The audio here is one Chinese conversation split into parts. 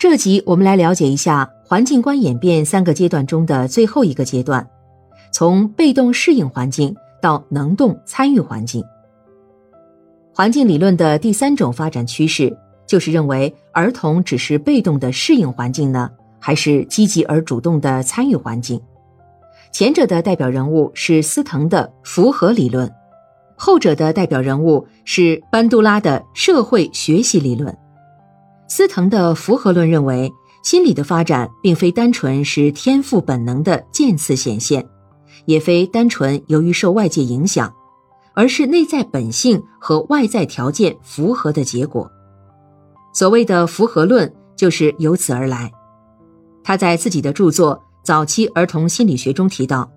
这集我们来了解一下环境观演变三个阶段中的最后一个阶段，从被动适应环境到能动参与环境。环境理论的第三种发展趋势，就是认为儿童只是被动的适应环境呢，还是积极而主动的参与环境？前者的代表人物是斯滕的符合理论，后者的代表人物是班杜拉的社会学习理论。斯腾的符合论认为，心理的发展并非单纯是天赋本能的渐次显现，也非单纯由于受外界影响，而是内在本性和外在条件符合的结果。所谓的符合论就是由此而来。他在自己的著作《早期儿童心理学》中提到，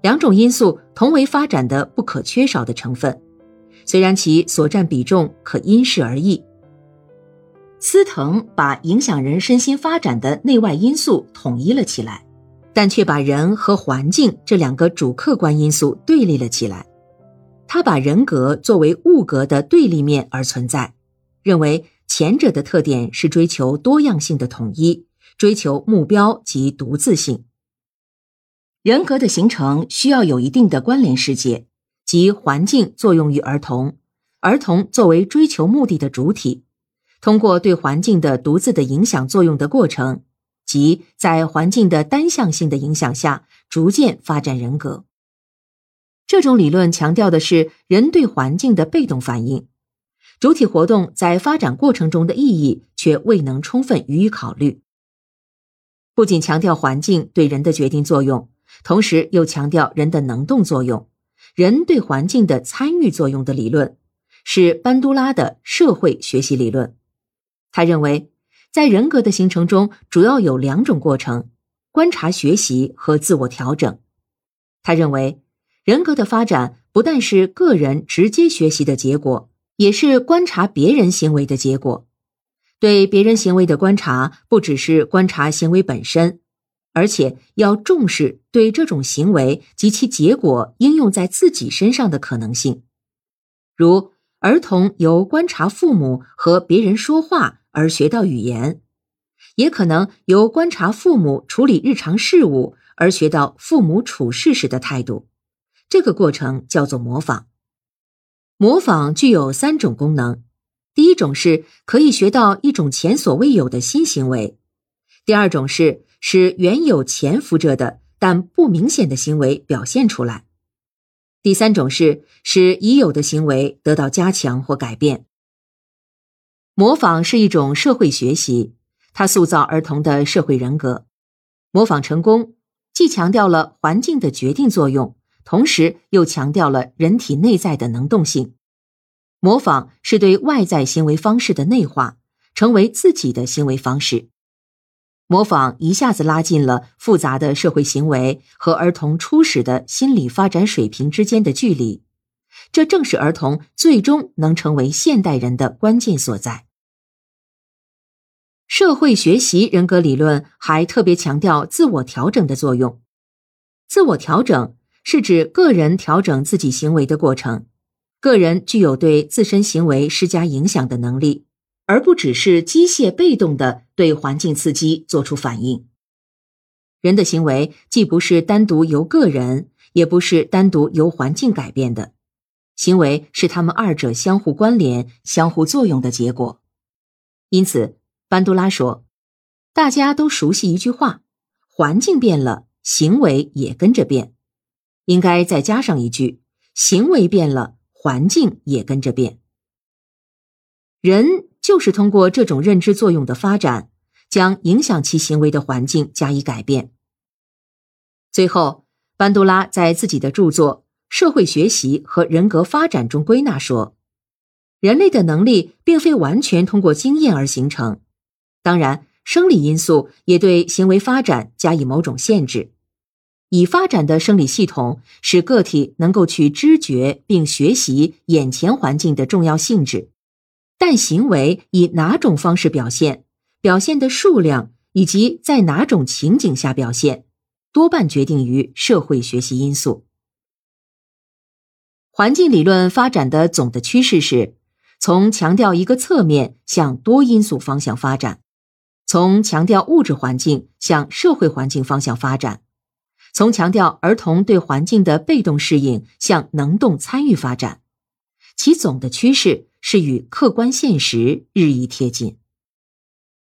两种因素同为发展的不可缺少的成分，虽然其所占比重可因事而异。斯滕把影响人身心发展的内外因素统一了起来，但却把人和环境这两个主客观因素对立了起来。他把人格作为物格的对立面而存在，认为前者的特点是追求多样性的统一，追求目标及独自性。人格的形成需要有一定的关联世界，即环境作用于儿童，儿童作为追求目的的主体。通过对环境的独自的影响作用的过程，即在环境的单向性的影响下，逐渐发展人格。这种理论强调的是人对环境的被动反应，主体活动在发展过程中的意义却未能充分予以考虑。不仅强调环境对人的决定作用，同时又强调人的能动作用，人对环境的参与作用的理论，是班杜拉的社会学习理论。他认为，在人格的形成中，主要有两种过程：观察学习和自我调整。他认为，人格的发展不但是个人直接学习的结果，也是观察别人行为的结果。对别人行为的观察，不只是观察行为本身，而且要重视对这种行为及其结果应用在自己身上的可能性，如儿童由观察父母和别人说话。而学到语言，也可能由观察父母处理日常事务而学到父母处事时的态度。这个过程叫做模仿。模仿具有三种功能：第一种是可以学到一种前所未有的新行为；第二种是使原有潜伏着的但不明显的行为表现出来；第三种是使已有的行为得到加强或改变。模仿是一种社会学习，它塑造儿童的社会人格。模仿成功，既强调了环境的决定作用，同时又强调了人体内在的能动性。模仿是对外在行为方式的内化，成为自己的行为方式。模仿一下子拉近了复杂的社会行为和儿童初始的心理发展水平之间的距离，这正是儿童最终能成为现代人的关键所在。社会学习人格理论还特别强调自我调整的作用。自我调整是指个人调整自己行为的过程，个人具有对自身行为施加影响的能力，而不只是机械被动的对环境刺激做出反应。人的行为既不是单独由个人，也不是单独由环境改变的，行为是他们二者相互关联、相互作用的结果。因此。班杜拉说：“大家都熟悉一句话，环境变了，行为也跟着变。应该再加上一句，行为变了，环境也跟着变。人就是通过这种认知作用的发展，将影响其行为的环境加以改变。最后，班杜拉在自己的著作《社会学习和人格发展》中归纳说：人类的能力并非完全通过经验而形成。”当然，生理因素也对行为发展加以某种限制。已发展的生理系统使个体能够去知觉并学习眼前环境的重要性质，但行为以哪种方式表现、表现的数量以及在哪种情景下表现，多半决定于社会学习因素。环境理论发展的总的趋势是从强调一个侧面向多因素方向发展。从强调物质环境向社会环境方向发展，从强调儿童对环境的被动适应向能动参与发展，其总的趋势是与客观现实日益贴近。